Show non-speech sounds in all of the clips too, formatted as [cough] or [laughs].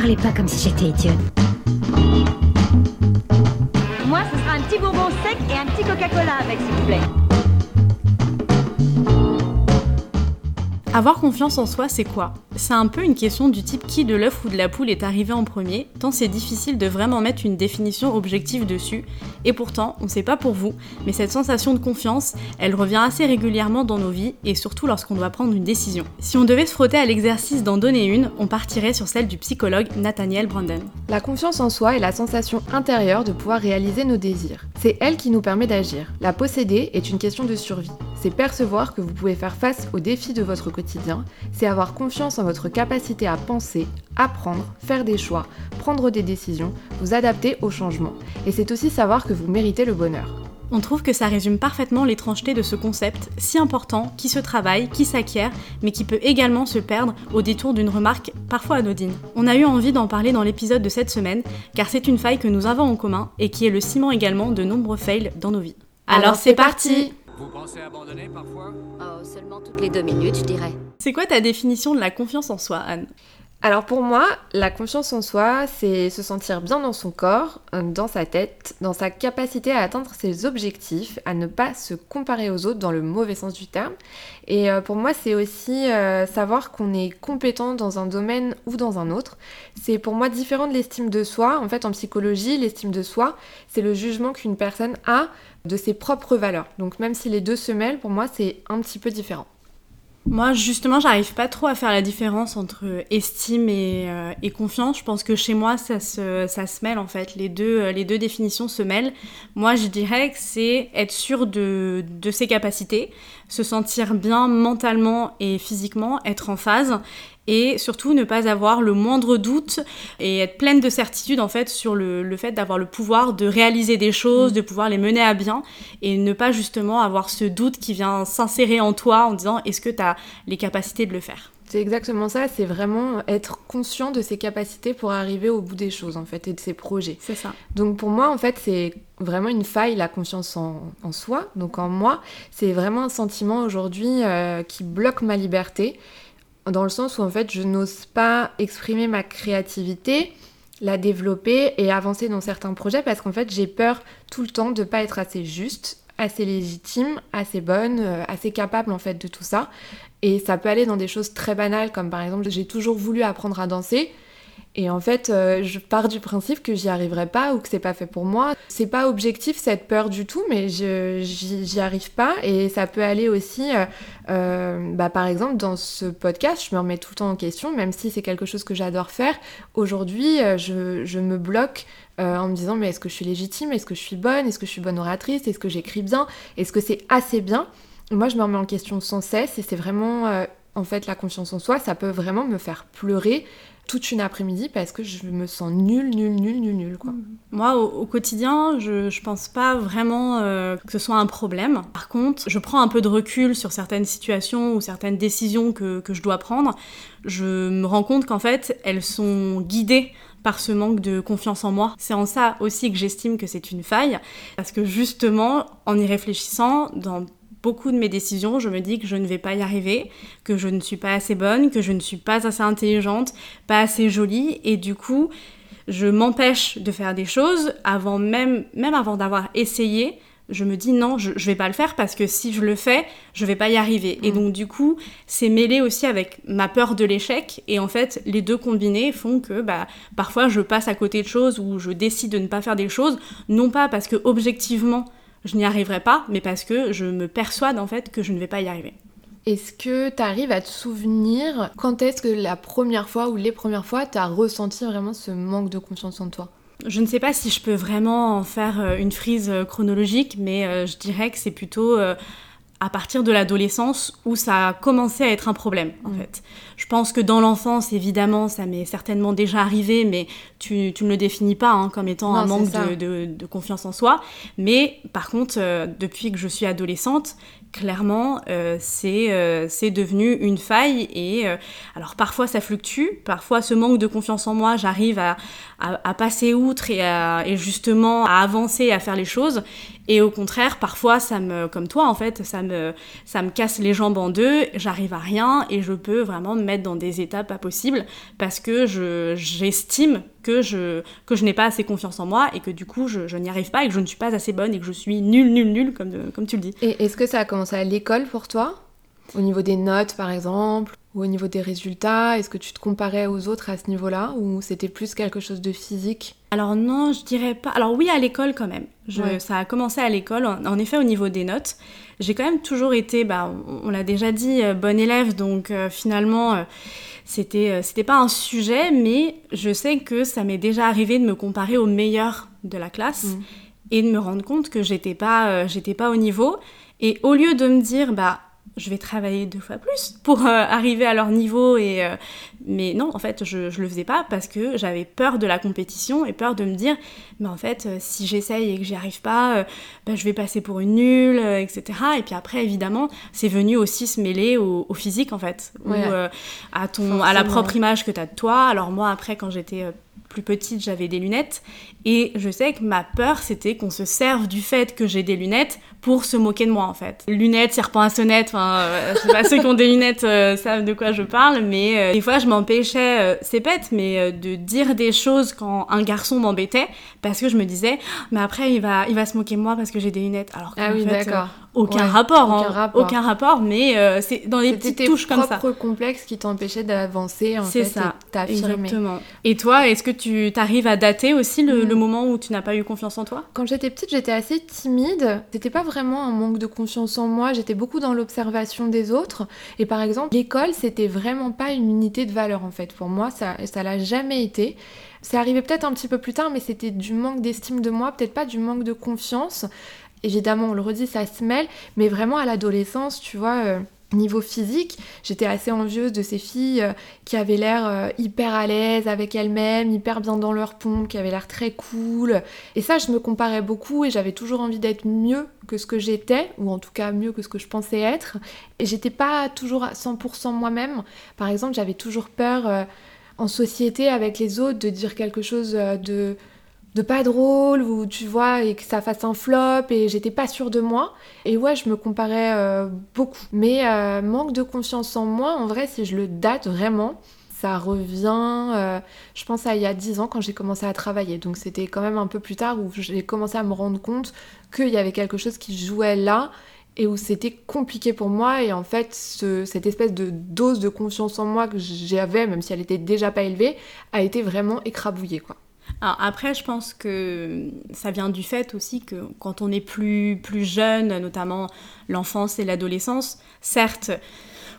parlez pas comme si j'étais idiote. Moi, ce sera un petit bonbon sec et un petit Coca-Cola avec, s'il vous plaît. Avoir confiance en soi, c'est quoi? C'est un peu une question du type qui de l'œuf ou de la poule est arrivé en premier, tant c'est difficile de vraiment mettre une définition objective dessus. Et pourtant, on ne sait pas pour vous, mais cette sensation de confiance, elle revient assez régulièrement dans nos vies, et surtout lorsqu'on doit prendre une décision. Si on devait se frotter à l'exercice d'en donner une, on partirait sur celle du psychologue Nathaniel Brandon. La confiance en soi est la sensation intérieure de pouvoir réaliser nos désirs. C'est elle qui nous permet d'agir. La posséder est une question de survie. C'est percevoir que vous pouvez faire face aux défis de votre quotidien, c'est avoir confiance en votre capacité à penser, apprendre, faire des choix, prendre des décisions, vous adapter aux changements. Et c'est aussi savoir que vous méritez le bonheur. On trouve que ça résume parfaitement l'étrangeté de ce concept, si important, qui se travaille, qui s'acquiert, mais qui peut également se perdre au détour d'une remarque parfois anodine. On a eu envie d'en parler dans l'épisode de cette semaine, car c'est une faille que nous avons en commun et qui est le ciment également de nombreux fails dans nos vies. Alors, c'est parti Vous pensez abandonner parfois? Oh, seulement toutes les deux minutes, je dirais. C'est quoi ta définition de la confiance en soi, Anne? Alors pour moi, la confiance en soi, c'est se sentir bien dans son corps, euh, dans sa tête, dans sa capacité à atteindre ses objectifs, à ne pas se comparer aux autres dans le mauvais sens du terme. Et euh, pour moi, c'est aussi euh, savoir qu'on est compétent dans un domaine ou dans un autre. C'est pour moi différent de l'estime de soi. En fait, en psychologie, l'estime de soi, c'est le jugement qu'une personne a de ses propres valeurs. Donc même si les deux se mêlent, pour moi, c'est un petit peu différent. Moi, justement, j'arrive pas trop à faire la différence entre estime et, euh, et confiance. Je pense que chez moi, ça se, ça se mêle en fait. Les deux, euh, les deux définitions se mêlent. Moi, je dirais que c'est être sûr de, de ses capacités, se sentir bien mentalement et physiquement, être en phase et surtout ne pas avoir le moindre doute et être pleine de certitude en fait sur le, le fait d'avoir le pouvoir de réaliser des choses, de pouvoir les mener à bien et ne pas justement avoir ce doute qui vient s'insérer en toi en disant est-ce que tu as les capacités de le faire? C'est exactement ça, c'est vraiment être conscient de ses capacités pour arriver au bout des choses en fait et de ses projets. C'est ça. Donc pour moi en fait c'est vraiment une faille la confiance en, en soi, donc en moi c'est vraiment un sentiment aujourd'hui euh, qui bloque ma liberté dans le sens où en fait je n'ose pas exprimer ma créativité, la développer et avancer dans certains projets parce qu'en fait j'ai peur tout le temps de pas être assez juste, assez légitime, assez bonne, euh, assez capable en fait de tout ça. Et ça peut aller dans des choses très banales comme par exemple j'ai toujours voulu apprendre à danser. Et en fait, euh, je pars du principe que j'y arriverai pas ou que c'est pas fait pour moi. C'est pas objectif cette peur du tout, mais j'y arrive pas. Et ça peut aller aussi, euh, euh, bah, par exemple, dans ce podcast, je me remets tout le temps en question, même si c'est quelque chose que j'adore faire. Aujourd'hui, je, je me bloque en me disant mais est-ce que je suis légitime? Est-ce que je suis bonne? Est-ce que je suis bonne oratrice? Est-ce que j'écris bien? Est-ce que c'est assez bien? Moi, je me remets en question sans cesse et c'est vraiment, en fait, la confiance en soi, ça peut vraiment me faire pleurer toute une après-midi parce que je me sens nulle, nulle, nulle, nulle, nulle, quoi. Moi, au, quotidien, je, je pense pas vraiment euh, que ce soit un problème. Par contre, je prends un peu de recul sur certaines situations ou certaines décisions que, que je dois prendre. Je me rends compte qu'en fait, elles sont guidées par ce manque de confiance en moi. C'est en ça aussi que j'estime que c'est une faille, parce que justement, en y réfléchissant, dans beaucoup de mes décisions, je me dis que je ne vais pas y arriver, que je ne suis pas assez bonne, que je ne suis pas assez intelligente, pas assez jolie, et du coup, je m'empêche de faire des choses avant même, même avant d'avoir essayé. Je me dis non, je, je vais pas le faire parce que si je le fais, je vais pas y arriver. Et Mm. donc du coup, c'est mêlé aussi avec ma peur de l'échec. Et en fait, les deux combinés font que bah, parfois je passe à côté de choses ou je décide de ne pas faire des choses, non pas parce que objectivement je n'y arriverai pas, mais parce que je me persuade en fait que je ne vais pas y arriver. Est-ce que tu arrives à te souvenir quand est-ce que la première fois ou les premières fois tu as ressenti vraiment ce manque de confiance en toi? Je ne sais pas si je peux vraiment en faire euh, une frise euh, chronologique, mais euh, je dirais que c'est plutôt à partir de l'adolescence où ça a commencé à être un problème, en Mm. fait. Je pense que dans l'enfance, évidemment, ça m'est certainement déjà arrivé, mais tu, tu ne le définis pas hein, comme étant Non, un manque de, de- de confiance en soi. Mais par contre, euh, depuis que je suis adolescente, clairement, euh, c'est euh, c'est devenu une faille. Et alors parfois, ça fluctue. Parfois, ce manque de confiance en moi, j'arrive à, à, à passer outre et, à- et justement à avancer, à faire les choses. Et au contraire, parfois, ça me, comme toi en fait, ça me, ça me casse les jambes en deux, j'arrive à rien et je peux vraiment me mettre dans des états pas possibles parce que je, j'estime que je, que je n'ai pas assez confiance en moi et que du coup je, je n'y arrive pas et que je ne suis pas assez bonne et que je suis nulle, nulle, nulle, comme, comme tu le dis. Et est-ce que ça a commencé à l'école pour toi? Au niveau des notes par exemple Ou au niveau des résultats Est-ce que tu te comparais aux autres à ce niveau-là Ou c'était plus quelque chose de physique? Alors non, je dirais pas. Alors oui, à l'école quand même. Je, Ouais. Ça a commencé à l'école. En, effet, au niveau des notes, j'ai quand même toujours été, bah, on, l'a déjà dit, euh, bonne élève. Donc euh, finalement, euh, c'était, euh, c'était pas un sujet, mais je sais que ça m'est déjà arrivé de me comparer aux meilleurs de la classe Mm. et de me rendre compte que j'étais pas, euh, j'étais pas au niveau. Et au lieu de me dire, bah, je vais travailler deux fois plus pour euh, arriver à leur niveau et euh, mais non en fait je, je le faisais pas parce que j'avais peur de la compétition et peur de me dire mais en fait euh, si j'essaye et que j'y arrive pas euh, bah, je vais passer pour une nulle etc et puis après évidemment c'est venu aussi se mêler au, au physique en fait ou Ouais. à ton à la propre image que tu as de toi alors moi après quand j'étais plus petite, j'avais des lunettes. Et je sais que ma peur, c'était qu'on se serve du fait que j'ai des lunettes pour se moquer de moi, en fait. Lunettes, serpent à sonnette, enfin, euh, je sais pas, ceux qui ont des lunettes euh, savent de quoi je parle, mais euh, des fois, je m'empêchais, c'est bête, mais de dire des choses quand un garçon m'embêtait, parce que je me disais, mais après, il va, il va se moquer de moi parce que j'ai des lunettes. Alors qu'en Ah oui, fait, d'accord. aucun, Ouais, rapport, aucun hein, rapport. aucun rapport, mais c'est dans les C'était petites tes touches comme ça. propres complexes qui t'empêchaient d'avancer en C'est fait, ça, et. Exactement. Et toi, est-ce que tu t'arrives à dater aussi le, Mm. le moment où tu n'as pas eu confiance en toi? Quand j'étais petite, j'étais assez timide. C'était pas vraiment un manque de confiance en moi. J'étais beaucoup dans l'observation des autres. Et par exemple, l'école, c'était vraiment pas une unité de valeur en fait. Pour moi, ça, ça l'a jamais été. C'est arrivé peut-être un petit peu plus tard, mais c'était du manque d'estime de moi, peut-être pas du manque de confiance. Évidemment, on le redit, ça se mêle, mais vraiment à l'adolescence, tu vois. euh, Niveau physique, j'étais assez envieuse de ces filles euh, qui avaient l'air euh, hyper à l'aise avec elles-mêmes, hyper bien dans leur pompe, qui avaient l'air très cool. Et ça, je me comparais beaucoup et j'avais toujours envie d'être mieux que ce que j'étais, ou en tout cas mieux que ce que je pensais être. Et j'étais pas toujours à 100% moi-même. Par exemple, j'avais toujours peur euh, en société avec les autres de dire quelque chose de de pas drôle ou tu vois et que ça fasse un flop et j'étais pas sûre de moi. Et ouais je me comparais euh, beaucoup. Mais euh, manque de confiance en moi en vrai si je le date vraiment ça revient euh, je pense à il y a 10 ans quand j'ai commencé à travailler. Donc c'était quand même un peu plus tard où j'ai commencé à me rendre compte qu'il y avait quelque chose qui jouait là et où c'était compliqué pour moi. Et en fait ce- cette espèce de dose de confiance en moi que j'avais même si elle était déjà pas élevée a été vraiment écrabouillée quoi Alors après, je pense que ça vient du fait aussi que quand on est plus, plus jeune, notamment l'enfance et l'adolescence, certes,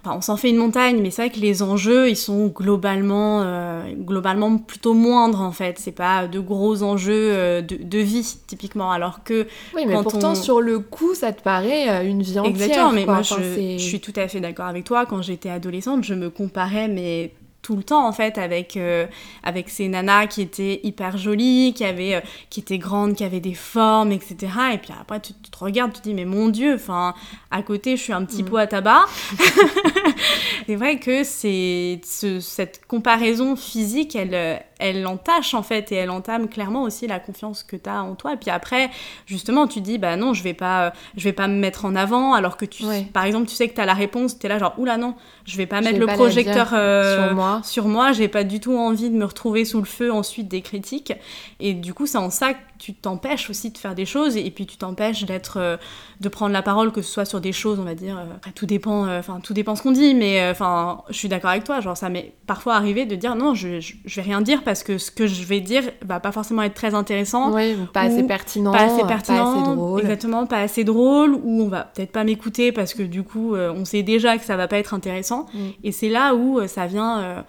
enfin, on s'en fait une montagne, mais c'est vrai que les enjeux, ils sont globalement, euh, globalement plutôt moindres en fait. C'est pas de gros enjeux euh, de, de vie, typiquement. Alors que Oui, mais Quand pourtant, on- sur le coup, ça te paraît euh, une vie entière. Exactement, mais quoi. moi Enfin, je, c'est- je suis tout à fait d'accord avec toi. Quand j'étais adolescente, je me comparais, mais tout le temps en fait avec euh, avec ces nanas qui étaient hyper jolies, qui avaient euh, qui étaient grandes, qui avaient des formes, etc. Et puis après tu, tu te regardes, tu te dis mais mon dieu, enfin à côté je suis un petit Mm. pot à tabac. [laughs] c'est vrai que c'est ce- cette comparaison physique, elle euh, elle entache en fait et elle entame clairement aussi la confiance que tu as en toi. Et puis après justement tu dis bah non je vais pas je vais pas me mettre en avant alors que tu Ouais. par exemple tu sais que tu as la réponse tu es là genre oula non je vais pas mettre vais le pas projecteur euh, sur moi. sur moi j'ai pas du tout envie de me retrouver sous le feu ensuite des critiques et du coup c'est en ça tu t'empêches aussi de faire des choses et puis tu t'empêches d'être euh, de prendre la parole que ce soit sur des choses on va dire euh, tout dépend euh, enfin tout dépend ce qu'on dit mais enfin je suis d'accord avec toi genre ça m'est parfois arrivé de dire non je, je, je vais rien dire parce que ce que je vais dire va pas forcément être très intéressant Oui, ou pas ou assez pertinent, pas assez pertinent, pas assez drôle. exactement, pas assez drôle, ou on va peut-être pas m'écouter parce que du coup, on sait déjà que ça va pas être intéressant. Mm. Et c'est là où ça vient,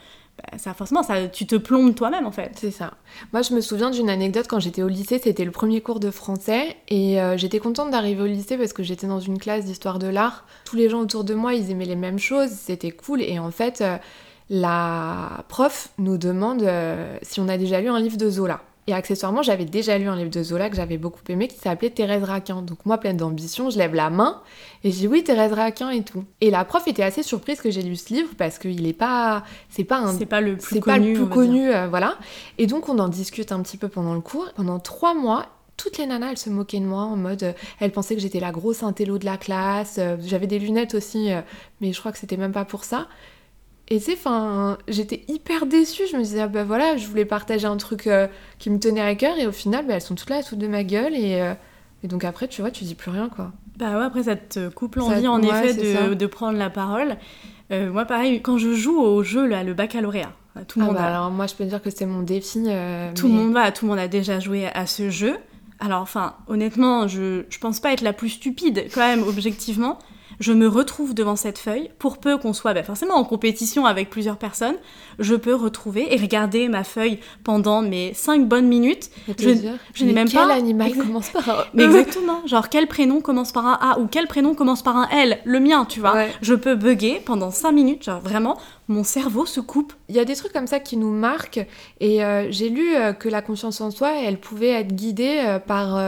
ça forcément, ça, tu te plombes toi-même en fait. C'est ça. Moi, je me souviens d'une anecdote quand j'étais au lycée, c'était le premier cours de français et euh, j'étais contente d'arriver au lycée parce que j'étais dans une classe d'histoire de l'art. Tous les gens autour de moi, ils aimaient les mêmes choses, c'était cool et en fait, euh, la prof nous demande euh, si on a déjà lu un livre de Zola. Et accessoirement, j'avais déjà lu un livre de Zola que j'avais beaucoup aimé qui s'appelait Thérèse Raquin. Donc moi, pleine d'ambition, je lève la main et je dis oui, Thérèse Raquin et tout. Et la prof était assez surprise que j'ai lu ce livre parce qu'il est pas, c'est pas un C'est pas le plus connu. pas le plus connu, euh, voilà. Et donc on en discute un petit peu pendant le cours. Pendant trois mois, toutes les nanas, elles se moquaient de moi en mode, euh, elles pensaient que j'étais la grosse intello de la classe. euh, J'avais des lunettes aussi, euh, mais je crois que c'était même pas pour ça. Et tu sais, enfin, j'étais hyper déçue. Je me disais, ah bah voilà, je voulais partager un truc euh, qui me tenait à cœur, et au final, bah, elles sont toutes là, toutes de ma gueule, et, euh, et donc après, tu vois, tu dis plus rien, quoi. Bah ouais, après ça te coupe l'envie en ouais, effet de, de prendre la parole. Euh, moi pareil, quand je joue au jeu, là, le baccalauréat, tout le Ah monde bah, a- alors moi, je peux dire que c'est mon défi. euh, Tout le mais- monde va, tout le monde a déjà joué à ce jeu. Alors, enfin, honnêtement, je, je pense pas être la plus stupide, quand même, objectivement. Je me retrouve devant cette feuille, pour peu qu'on soit bah, forcément en compétition avec plusieurs personnes, je peux retrouver et regarder ma feuille pendant mes 5 bonnes minutes. Je- n'ai même quel pas- animal Exact- commence par un Mais [laughs] exactement, genre quel prénom commence par un A ou quel prénom commence par un L, le mien, tu vois. Ouais. Je peux bugger pendant 5 minutes, genre vraiment, mon cerveau se coupe. Il y a des trucs comme ça qui nous marquent et euh, j'ai lu euh, que la confiance en soi, elle pouvait être guidée euh, par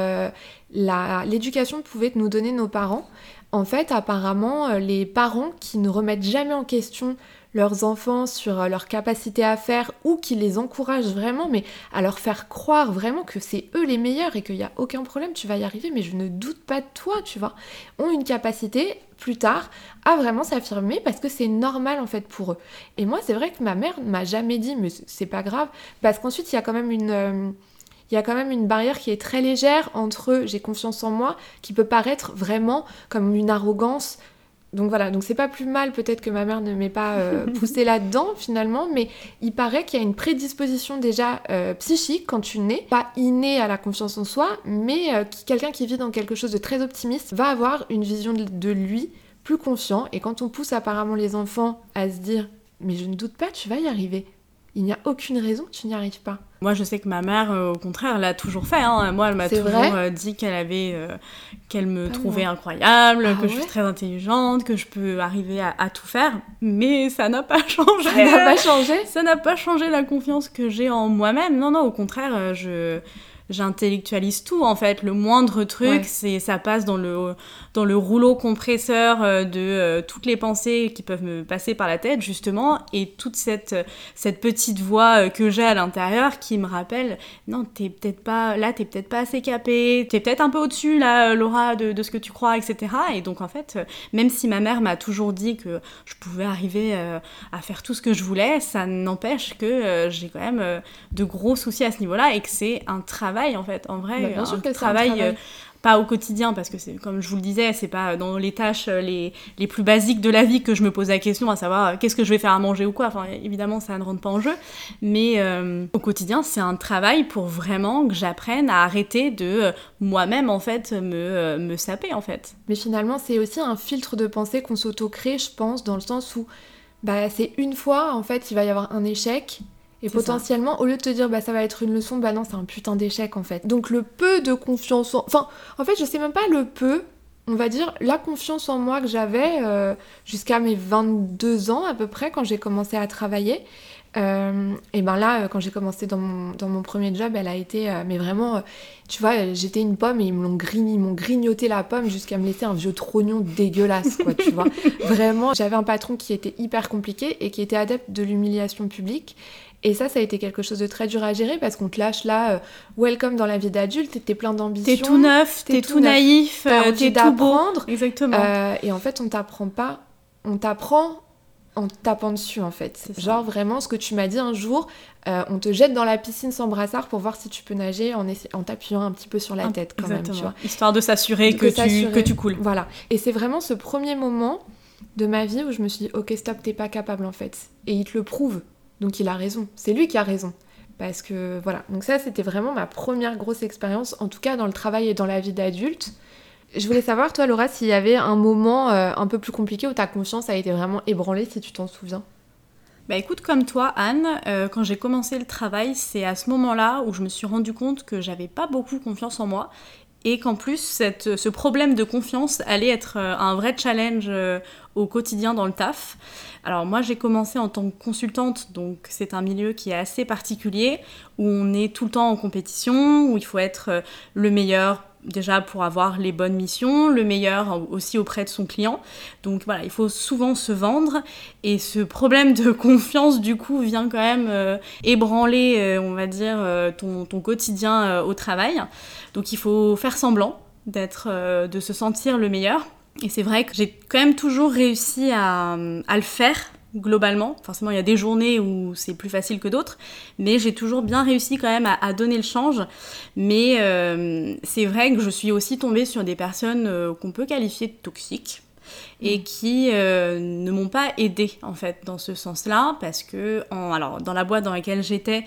l'éducation que pouvaient nous donner nos parents. En fait, apparemment, euh, les parents qui ne remettent jamais en question leurs enfants sur euh, leur capacité à faire ou qui les encouragent vraiment, mais à leur faire croire vraiment que c'est eux les meilleurs et qu'il n'y a aucun problème, tu vas y arriver, mais je ne doute pas de toi, tu vois, ont une capacité plus tard à vraiment s'affirmer parce que c'est normal en fait pour eux. Et moi, c'est vrai que ma mère ne m'a jamais dit, mais c'est pas grave, parce qu'ensuite, il y a quand même une. Il y a quand même une barrière qui est très légère entre j'ai confiance en moi, qui peut paraître vraiment comme une arrogance. Donc voilà, donc c'est pas plus mal peut-être que ma mère ne m'ait pas euh, [laughs] poussé là-dedans finalement, mais il paraît qu'il y a une prédisposition déjà euh, psychique quand tu nais, pas innée à la confiance en soi, mais euh, quelqu'un qui vit dans quelque chose de très optimiste va avoir une vision de, de lui plus confiant. Et quand on pousse apparemment les enfants à se dire mais je ne doute pas, tu vas y arriver. Il n'y a aucune raison que tu n'y arrives pas. Moi, je sais que ma mère, euh, au contraire, l'a toujours fait. hein. Moi, elle m'a toujours euh, dit qu'elle avait, euh, qu'elle me Pas trouvait incroyable, Ah que je suis très intelligente, que je peux arriver à, à tout faire. Mais ça n'a pas [laughs] changé. Ça n'a pas changé Ça n'a pas changé la confiance que j'ai en moi-même. Non, non, au contraire, je j'intellectualise tout en fait. Le moindre truc Ouais. c'est ça passe dans le dans le rouleau compresseur euh, de euh, toutes les pensées qui peuvent me passer par la tête justement. Et toute cette cette petite voix euh, que j'ai à l'intérieur qui me rappelle non t'es peut-être pas là t'es peut-être pas assez capé. T'es peut-être un peu au-dessus là Laura de, de ce que tu crois etc et donc en fait même si ma mère m'a toujours dit que je pouvais arriver euh, à faire tout ce que je voulais ça n'empêche que euh, j'ai quand même de gros soucis à ce niveau-là et que c'est un travail en fait en vrai Bah, bien un sûr que c'est un travail, travail. euh, pas au quotidien parce que c'est comme je vous le disais c'est pas dans les tâches euh, les, les plus basiques de la vie que je me pose la question à savoir euh, qu'est-ce que je vais faire à manger ou quoi enfin évidemment ça ne rentre pas en jeu mais euh, au quotidien c'est un travail pour vraiment que j'apprenne à arrêter de euh, moi-même en fait me, me saper en fait Mais finalement, c'est aussi un filtre de pensée qu'on s'auto-crée, je pense, dans le sens où bah, c'est une fois, en fait, il va y avoir un échec. Et ça. potentiellement, au lieu de te dire bah ça va être une leçon, bah non, c'est un putain d'échec en fait. Donc le peu de confiance en. Enfin, en fait, je sais même pas le peu, on va dire, la confiance en moi que j'avais euh, jusqu'à mes 22 ans à peu près, quand j'ai commencé à travailler. Euh, et ben là, euh, quand j'ai commencé dans mon, dans mon premier job, elle a été, euh, mais vraiment, tu vois, j'étais une pomme et ils me l'ont grign- ils m'ont grignoté la pomme jusqu'à me laisser un vieux trognon dégueulasse, quoi, tu vois. [laughs] Vraiment, j'avais un patron qui était hyper compliqué et qui était adepte de l'humiliation publique. Et ça, ça a été quelque chose de très dur à gérer parce qu'on te lâche là, euh, welcome dans la vie d'adulte, t'es plein d'ambition. t'es tout neuf t'es tout tout naïf euh, t'es tout beau d'apprendre. exactement Euh, et en fait, on t'apprend pas, on t'apprend en tapant dessus en fait. Genre vraiment ce que tu m'as dit un jour, euh, on te jette dans la piscine sans brassard pour voir si tu peux nager en, en t'appuyant un petit peu sur la Ah, tête quand même, tu Exactement. vois. histoire de s'assurer que, tu, s'assurer. que tu coules Voilà. Et c'est vraiment ce premier moment de ma vie où je me suis dit, ok, stop, t'es pas capable en fait. Et il te le prouve. Donc il a raison. C'est lui qui a raison. Parce que voilà. Donc ça, c'était vraiment ma première grosse expérience, en tout cas dans le travail et dans la vie d'adulte. Je voulais savoir, toi, Laura, s'il y avait un moment euh, un peu plus compliqué où ta confiance a été vraiment ébranlée, si tu t'en souviens. Bah écoute, comme toi, Anne, euh, quand j'ai commencé le travail, c'est à ce moment-là où je me suis rendu compte que j'avais pas beaucoup confiance en moi et qu'en plus, cette, ce problème de confiance allait être euh, un vrai challenge au quotidien dans le taf. Alors moi, j'ai commencé en tant que consultante, donc c'est un milieu qui est assez particulier, où on est tout le temps en compétition, où il faut être euh, le meilleur déjà pour avoir les bonnes missions, le meilleur aussi auprès de son client. Donc voilà, il faut souvent se vendre et ce problème de [laughs] confiance du coup vient quand même euh, ébranler, euh, on va dire, ton, ton, quotidien au travail. Donc il faut faire semblant d'être, de se sentir le meilleur. Et c'est vrai que j'ai quand même toujours réussi à, à le faire globalement. Forcément, il y a des journées où c'est plus facile que d'autres, mais j'ai toujours bien réussi quand même à, donner le change. Mais euh, c'est vrai que je suis aussi tombée sur des personnes euh, qu'on peut qualifier de toxiques et mm. qui euh, ne m'ont pas aidée en fait dans ce sens-là parce que alors dans la boîte dans laquelle j'étais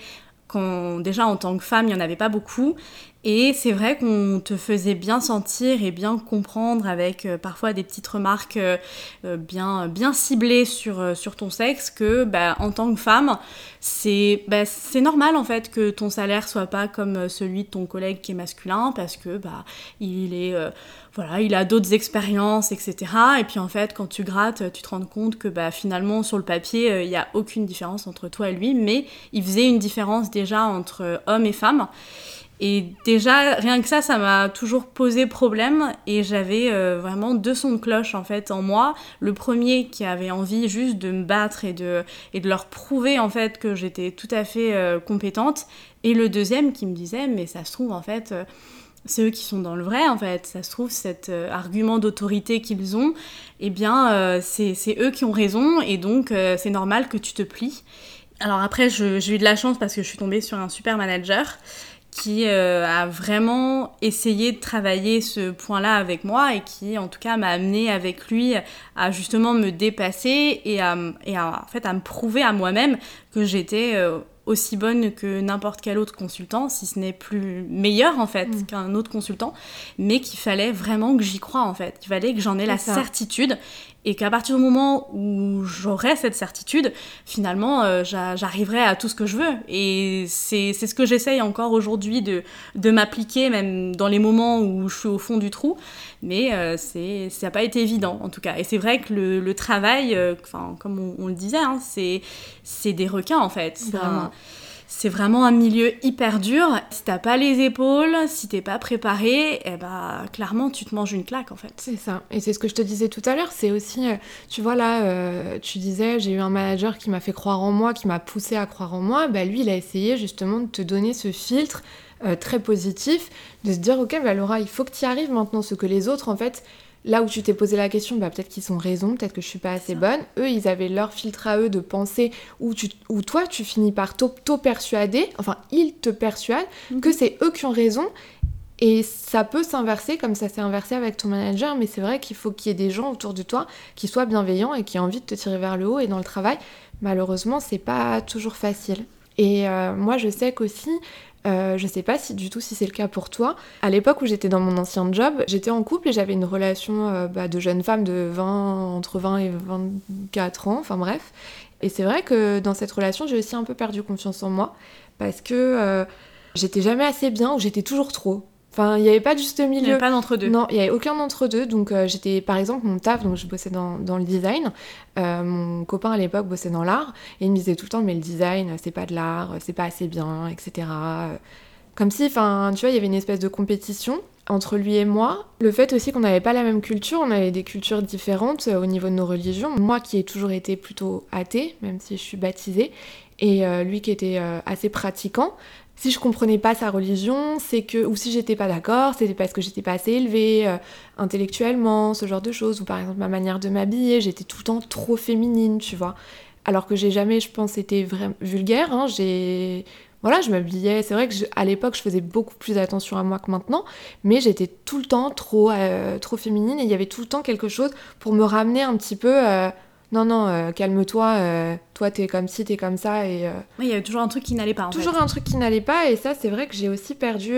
quand déjà en tant que femme il n'y en avait pas beaucoup et c'est vrai qu'on te faisait bien sentir et bien comprendre avec euh, parfois des petites remarques euh, euh, bien, bien ciblées sur, sur ton sexe que bah, en tant que femme, c'est bah, normal en fait que ton salaire soit pas comme celui de ton collègue qui est masculin parce que bah, il est voilà, il a d'autres expériences, etc. Et puis en fait, quand tu grattes, tu te rends compte que bah, finalement, sur le papier, il n'y a aucune différence entre toi et lui, mais il faisait une différence déjà entre hommes et femmes. Et déjà, rien que ça, ça m'a toujours posé problème et j'avais euh, vraiment deux sons de cloche en fait en moi. Le premier qui avait envie juste de me battre et de, et de leur prouver en fait que j'étais tout à fait euh, compétente. Et le deuxième qui me disait, mais ça se trouve en fait, euh, c'est eux qui sont dans le vrai en fait. Ça se trouve, cet argument d'autorité qu'ils ont, eh bien, c'est eux qui ont raison et donc c'est normal que tu te plies. Alors après, j'ai eu de la chance parce que je suis tombée sur un super manager qui euh, a vraiment essayé de travailler ce point-là avec moi et qui en tout cas m'a amené avec lui à justement me dépasser et à, et en fait à me prouver à moi-même que j'étais euh, aussi bonne que n'importe quel autre consultant, si ce n'est plus meilleur en fait mm. qu'un autre consultant, mais qu'il fallait vraiment que j'y croie en fait, qu'il fallait que j'en ai la certitude et qu'à partir du moment où j'aurai cette certitude, finalement, euh, j'arriverai à tout ce que je veux. Et c'est ce que j'essaye encore aujourd'hui de, de m'appliquer, même dans les moments où je suis au fond du trou. Mais euh, ça n'a pas été évident, en tout cas. Et c'est vrai que le, travail, euh, comme on, le disait, hein, c'est des requins, en fait. C'est vraiment un milieu hyper dur. Si t'as pas les épaules, si t'es pas préparé, eh ben, clairement, tu te manges une claque en fait. C'est ça. Et c'est ce que je te disais tout à l'heure. C'est aussi, euh, tu vois là, euh, tu disais, j'ai eu un manager qui m'a fait croire en moi, qui m'a poussé à croire en moi. Bah, lui, il a essayé justement de te donner ce filtre euh, très positif, de se dire, ok, bah, Laura, il faut que tu y arrives maintenant. Ce que les autres, en fait, Là où tu t'es posé la question, bah, peut-être qu'ils ont raison, peut-être que je suis pas assez bonne. Eux, ils avaient leur filtre à eux de pensée où, tu, où toi, tu finis par t'auto-persuader, enfin, ils te persuadent mhm. que c'est eux qui ont raison. Et ça peut s'inverser comme ça s'est inversé avec ton manager, mais c'est vrai qu'il faut qu'il y ait des gens autour de toi qui soient bienveillants et qui aient envie de te tirer vers le haut. Et dans le travail, malheureusement, c'est pas toujours facile. Et euh, moi, je sais qu'aussi, euh, je sais pas si du tout si c'est le cas pour toi. À l'époque où j'étais dans mon ancien job, j'étais en couple et j'avais une relation euh, bah, de jeune femme de 20, entre 20 et 24 ans, enfin bref. Et c'est vrai que dans cette relation, j'ai aussi un peu perdu confiance en moi parce que euh, j'étais jamais assez bien ou j'étais toujours trop. Enfin, il n'y avait pas de juste milieu. Il n'y avait pas d'entre-deux. Non, il n'y avait aucun d'entre-deux. Donc, euh, j'étais, par exemple, mon taf, donc je bossais dans, dans le design. Euh, mon copain à l'époque bossait dans l'art. Et il me disait tout le temps, mais le design, c'est pas de l'art, c'est pas assez bien, etc. Comme si, enfin, tu vois, il y avait une espèce de compétition entre lui et moi. Le fait aussi qu'on n'avait pas la même culture, on avait des cultures différentes euh, au niveau de nos religions. Moi qui ai toujours été plutôt athée, même si je suis baptisée, et lui qui était assez pratiquant, si je comprenais pas sa religion, c'est que ou si j'étais pas d'accord, c'était parce que j'étais pas assez élevée euh, intellectuellement, ce genre de choses ou par exemple ma manière de m'habiller, j'étais tout le temps trop féminine, tu vois. Alors que j'ai jamais, je pense, été vraiment vulgaire. Hein, j'ai voilà, je m'habillais. C'est vrai que à l'époque, je faisais beaucoup plus attention à moi que maintenant, mais j'étais tout le temps trop, euh, trop féminine et il y avait tout le temps quelque chose pour me ramener un petit peu. Euh, non, non, euh, calme-toi, euh, toi t'es comme ci, t'es comme ça. Et, euh, Oui, il y avait toujours un truc qui n'allait pas. toujours un truc qui n'allait pas, et ça, c'est vrai que j'ai aussi perdu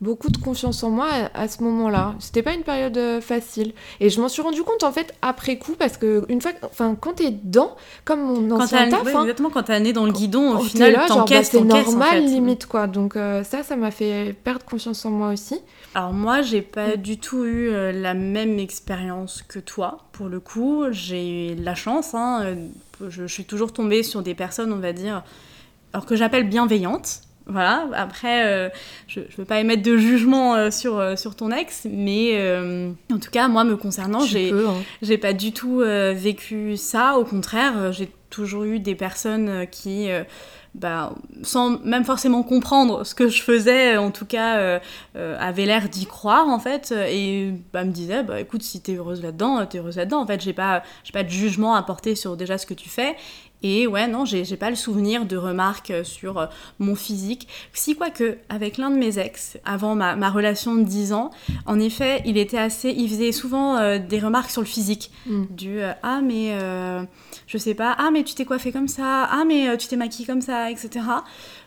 beaucoup de confiance en moi à, ce moment-là. C'était pas une période facile. Et je m'en suis rendu compte en fait après coup, parce que une fois, enfin, quand t'es dedans, comme mon ancien taf. Hein, exactement, quand t'es né dans le guidon, au final, t'encaisses, bah, C'est normal, limite, quoi. Donc ça, ça m'a fait perdre confiance en moi aussi. Alors moi, j'ai pas mm. du tout eu euh, la même expérience que toi, pour le coup. J'ai eu la chance, hein, euh, je, suis toujours tombée sur des personnes, on va dire, alors que j'appelle bienveillantes. Voilà, après, euh, je ne veux pas émettre de jugement euh, sur, euh, sur ton ex, mais en tout cas, moi, me concernant, j'ai hein. pas du tout vécu ça. Au contraire, j'ai toujours eu des personnes qui, bah, sans même forcément comprendre ce que je faisais, en tout cas, avaient l'air d'y croire, en fait, et bah, me disaient, bah, écoute, si t'es heureuse là-dedans, t'es heureuse là-dedans. En fait, j'ai pas, j'ai pas de jugement à porter sur déjà ce que tu fais. Et ouais, non, j'ai pas le souvenir de remarques euh, sur euh, mon physique. Si, quoique, avec l'un de mes ex, avant ma, ma relation de 10 ans, en effet, il était assez. Il faisait souvent euh, des remarques sur le physique. Mm. Du euh, Ah, mais euh, je sais pas, ah, mais tu t'es coiffé comme ça, ah, mais tu t'es maquillée comme ça, etc.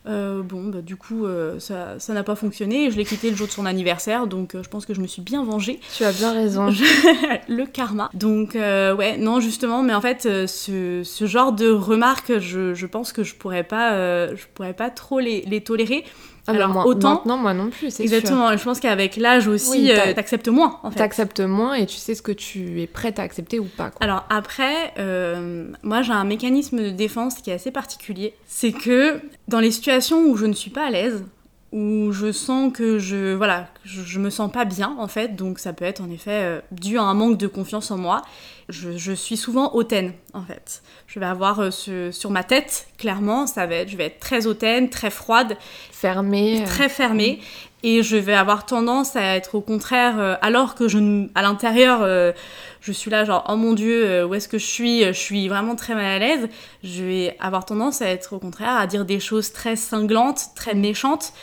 Euh, bon, bah, du coup, euh, ça ça n'a pas fonctionné. Je l'ai quitté le jour de son anniversaire, donc euh, je pense que je me suis bien vengée Tu as bien raison. [laughs] le karma. Donc ouais, non justement, mais en fait ce, ce genre de remarques, je, je pense que je pourrais pas, je pourrais pas trop les, les tolérer. Ah, mais Alors, moi- autant- Maintenant, moi non plus, c'est sûr. Exactement. Je pense qu'avec l'âge aussi, Oui, euh, t'acceptes moins en fait. T'acceptes moins et tu sais ce que tu es prête à accepter ou pas. Quoi. Alors après, euh, moi j'ai un mécanisme de défense qui est assez particulier. C'est que dans les situations où je ne suis pas à l'aise, où je sens que je voilà, je, je me sens pas bien en fait, donc ça peut être en effet euh, dû à un manque de confiance en moi. Je, je suis souvent hautaine en fait. Je vais avoir euh, ce, sur ma tête, clairement, ça va être, je vais être très hautaine, très froide, Fermé. euh, très fermée et je vais avoir tendance à être au contraire alors que je à l'intérieur je suis là genre oh mon dieu où est-ce que je suis je suis vraiment très mal à l'aise je vais avoir tendance à être au contraire à dire des choses très cinglantes très méchantes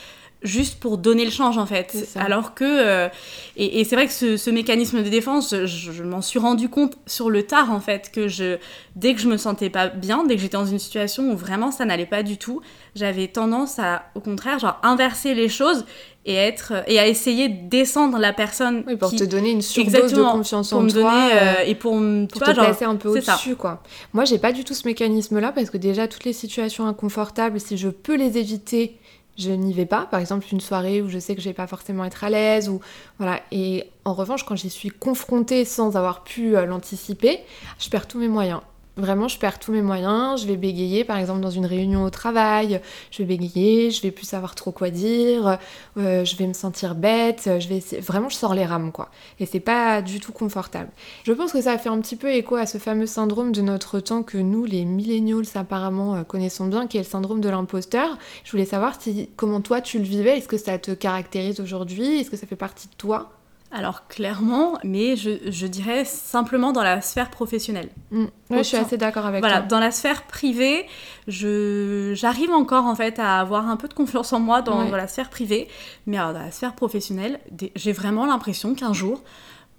juste pour donner le change en fait alors que euh, et, et c'est vrai que ce, ce mécanisme de défense je, je m'en suis rendu compte sur le tard en fait que je dès que je me sentais pas bien dès que j'étais dans une situation où vraiment ça n'allait pas du tout j'avais tendance à au contraire genre inverser les choses et être et à essayer de descendre la personne Oui, pour qui- te donner une surdose de confiance pour en me toi. donner euh, euh, et pour me pour vois, te genre, placer un peu au-dessus, quoi. Moi, j'ai pas du tout ce mécanisme-là parce que déjà, toutes les situations inconfortables, si je peux les éviter, je n'y vais pas. Par exemple, une soirée où je sais que je vais pas forcément être à l'aise ou voilà. Et en revanche, quand j'y suis confrontée sans avoir pu euh, l'anticiper, je perds tous mes moyens. Vraiment, je perds tous mes moyens. Je vais bégayer, par exemple, dans une réunion au travail. Je vais bégayer, je vais plus savoir trop quoi dire. euh, je vais me sentir bête. Je vais vraiment, je sors les rames, quoi. Et c'est pas du tout confortable. Je pense que ça fait un petit peu écho à ce fameux syndrome de notre temps que nous, les millennials, apparemment euh, connaissons bien, qui est le syndrome de l'imposteur. Je voulais savoir si, comment toi tu le vivais. Est-ce que ça te caractérise aujourd'hui Est-ce que ça fait partie de toi? Alors clairement mais je, je dirais simplement dans la sphère professionnelle Mm. Ouais, je suis assez d'accord avec voilà, toi. dans la sphère privée, je j'arrive encore en fait à avoir un peu de confiance en moi dans, Ouais. dans la sphère privée, mais alors dans la sphère professionnelle, j'ai vraiment l'impression qu'un jour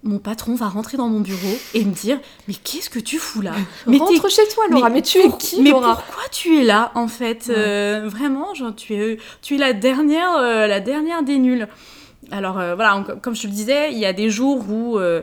mon patron va rentrer dans mon bureau et me dire mais qu'est-ce que tu fous là? Mais Rentre chez toi, Laura. Mais, tu es pour- qui, mais Laura? pourquoi tu es là en fait? Ouais. Euh, Vraiment, genre tu es tu es la dernière euh, la dernière des nuls. Alors euh, voilà, comme je te le disais, il y a des jours où euh,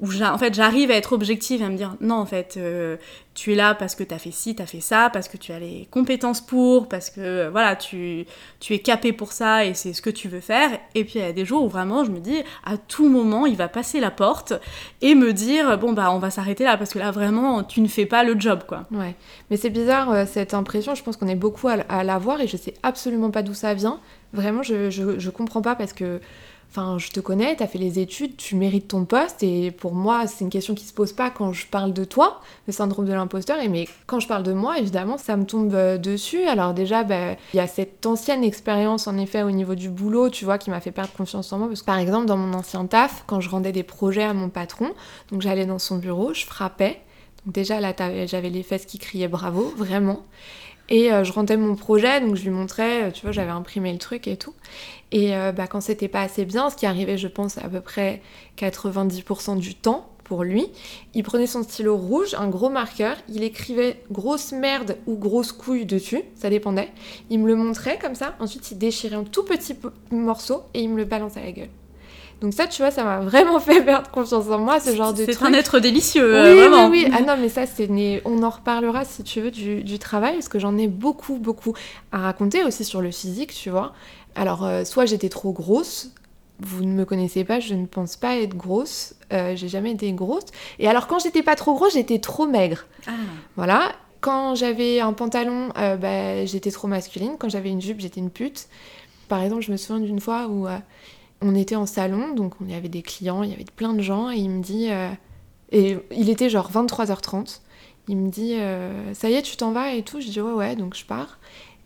où en fait j'arrive à être objective et à me dire non en fait euh, tu es là parce que tu as fait ci, tu as fait ça, parce que tu as les compétences pour, parce que euh, voilà, tu, tu es capé pour ça et c'est ce que tu veux faire. Et puis il y a des jours où vraiment je me dis à tout moment il va passer la porte et me dire bon bah on va s'arrêter là parce que là vraiment tu ne fais pas le job quoi. Ouais, mais c'est bizarre euh, cette impression, je pense qu'on est beaucoup à, à l'avoir et je sais absolument pas d'où ça vient. Vraiment, je, je, je comprends pas parce que, enfin, je te connais, t'as fait les études, tu mérites ton poste et pour moi, c'est une question qui se pose pas quand je parle de toi, le syndrome de l'imposteur, mais quand je parle de moi, évidemment, ça me tombe euh, dessus. Alors déjà, bah, il y a cette ancienne expérience en effet au niveau du boulot, tu vois, qui m'a fait perdre confiance en moi parce que par exemple, dans mon ancien taf, quand je rendais des projets à mon patron, donc j'allais dans son bureau, je frappais. Donc déjà là, j'avais les fesses qui criaient bravo, vraiment. Et euh, je rendais mon projet, donc je lui montrais, euh, tu vois, j'avais imprimé le truc et tout. Et euh, bah, quand c'était pas assez bien, ce qui arrivait, je pense, à peu près 90% du temps pour lui, il prenait son stylo rouge, un gros marqueur, il écrivait grosse merde ou grosse couille dessus, ça dépendait. Il me le montrait comme ça, ensuite il déchirait un tout petit morceau et il me le balançait à la gueule. Donc ça, tu vois, ça m'a vraiment [laughs] fait perdre confiance en moi, ce genre de C'est truc. un être délicieux, Oui, euh, vraiment. oui, oui. Ah non, mais ça, c'est on en reparlera si tu veux du, du travail, parce que j'en ai beaucoup, beaucoup à raconter aussi sur le physique, tu vois. Alors, euh, soit j'étais trop grosse, vous ne me connaissez pas, je ne pense pas être grosse, euh, j'ai jamais été grosse. Et alors, quand j'étais pas trop grosse, j'étais trop maigre. Ah. Voilà. Quand j'avais un pantalon, euh, bah, j'étais trop masculine. Quand j'avais une jupe, j'étais une pute. Par exemple, je me souviens d'une fois où euh, on était en salon, donc on y avait des clients, il y avait plein de gens, et il me dit. euh, et il était genre 23h30. Il me dit Ça y est, tu t'en vas et tout? Je dis Ouais, ouais, donc je pars.